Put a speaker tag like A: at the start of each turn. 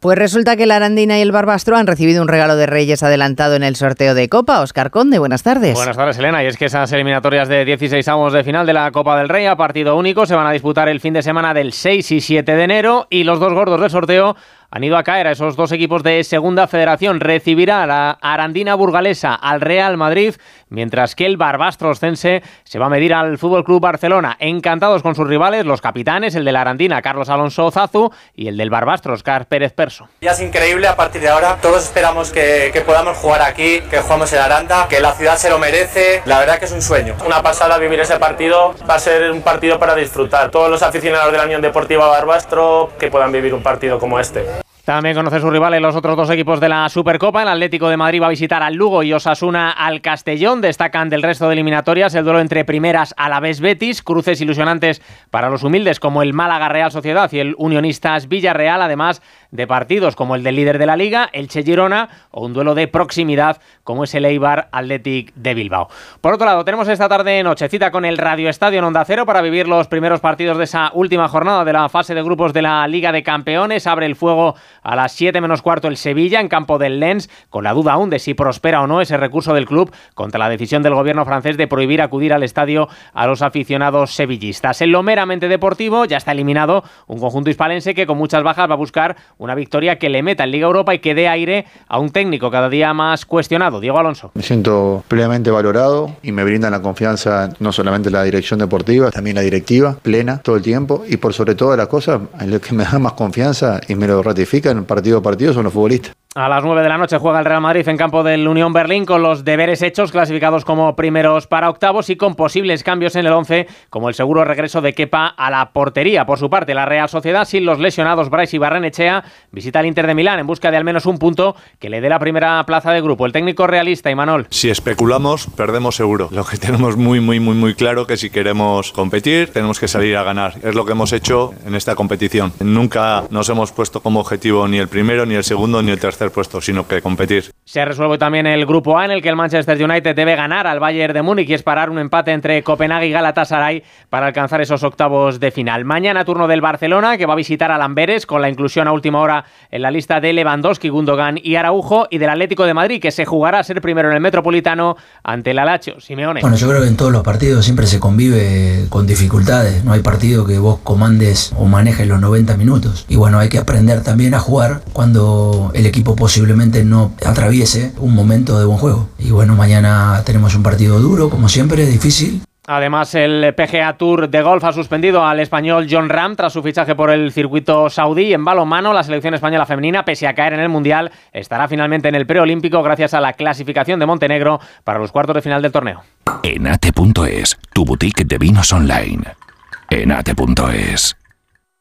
A: Pues resulta que la Arandina y el Barbastro han recibido un regalo de Reyes adelantado en el sorteo de Copa. Oscar Conde, buenas tardes.
B: Buenas tardes, Elena. Y es que esas eliminatorias de 16 avos de final de la Copa del Rey a partido único se van a disputar el fin de semana del 6 y 7 de enero y los dos gordos del sorteo han ido a caer a esos dos equipos de Segunda Federación. Recibirá la Arandina Burgalesa al Real Madrid, mientras que el Barbastro Ostense se va a medir al Fútbol Club Barcelona. Encantados con sus rivales, los capitanes, el de la Arandina, Carlos Alonso Zazu, y el del Barbastro, Oscar Pérez Perso.
C: Ya es increíble a partir de ahora. Todos esperamos que, que podamos jugar aquí, que jugamos en Aranda, que la ciudad se lo merece. La verdad que es un sueño.
D: Una pasada vivir ese partido. Va a ser un partido para disfrutar. Todos los aficionados de la Unión Deportiva Barbastro que puedan vivir un partido como este.
B: También conoce sus rivales los otros dos equipos de la Supercopa. El Atlético de Madrid va a visitar al Lugo y Osasuna al Castellón. Destacan del resto de eliminatorias el duelo entre primeras a la vez Betis, cruces ilusionantes para los humildes como el Málaga Real Sociedad y el Unionistas Villarreal, además de partidos como el del líder de la liga, el Che Girona, o un duelo de proximidad como es el Eibar Athletic de Bilbao. Por otro lado, tenemos esta tarde nochecita con el Radio Estadio en Onda Cero para vivir los primeros partidos de esa última jornada de la fase de grupos de la Liga de Campeones. Abre el fuego a las 7 menos cuarto el Sevilla en campo del Lens, con la duda aún de si prospera o no ese recurso del club contra la decisión del gobierno francés de prohibir acudir al estadio a los aficionados sevillistas. En lo meramente deportivo ya está eliminado un conjunto hispalense que con muchas bajas va a buscar una victoria que le meta en Liga Europa y que dé aire a un técnico cada día más cuestionado, Diego Alonso.
E: Me siento plenamente valorado y me brindan la confianza no solamente la dirección deportiva, también la directiva, plena todo el tiempo y por sobre todas las cosas, en lo que me da más confianza y me lo ratifican partido a partido son los futbolistas.
B: A las 9 de la noche juega el Real Madrid en campo del Unión Berlín con los deberes hechos, clasificados como primeros para octavos y con posibles cambios en el 11, como el seguro regreso de Kepa a la portería. Por su parte, la Real Sociedad, sin los lesionados Bryce y Barrenechea, visita al Inter de Milán en busca de al menos un punto que le dé la primera plaza de grupo. El técnico realista, Imanol.
F: Si especulamos, perdemos seguro. Lo que tenemos muy, muy, muy, muy claro que si queremos competir, tenemos que salir a ganar. Es lo que hemos hecho en esta competición. Nunca nos hemos puesto como objetivo ni el primero, ni el segundo, ni el tercer puesto, sino que competir.
B: Se resuelve también el grupo A en el que el Manchester United debe ganar al Bayern de Múnich y esperar un empate entre Copenhague y Galatasaray para alcanzar esos octavos de final. Mañana turno del Barcelona que va a visitar al Amberes con la inclusión a última hora en la lista de Lewandowski, Gundogan y Araujo y del Atlético de Madrid que se jugará a ser primero en el Metropolitano ante el Alacho. Simeone.
G: Bueno, yo creo que en todos los partidos siempre se convive con dificultades. No hay partido que vos comandes o manejes los 90 minutos. Y bueno, hay que aprender también a jugar cuando el equipo posiblemente no atraviese un momento de buen juego. Y bueno, mañana tenemos un partido duro, como siempre, difícil.
B: Además, el PGA Tour de golf ha suspendido al español John Ram tras su fichaje por el circuito saudí. En balonmano, la selección española femenina, pese a caer en el Mundial, estará finalmente en el preolímpico gracias a la clasificación de Montenegro para los cuartos de final del torneo.
H: Enate.es, tu boutique de vinos online. Enate.es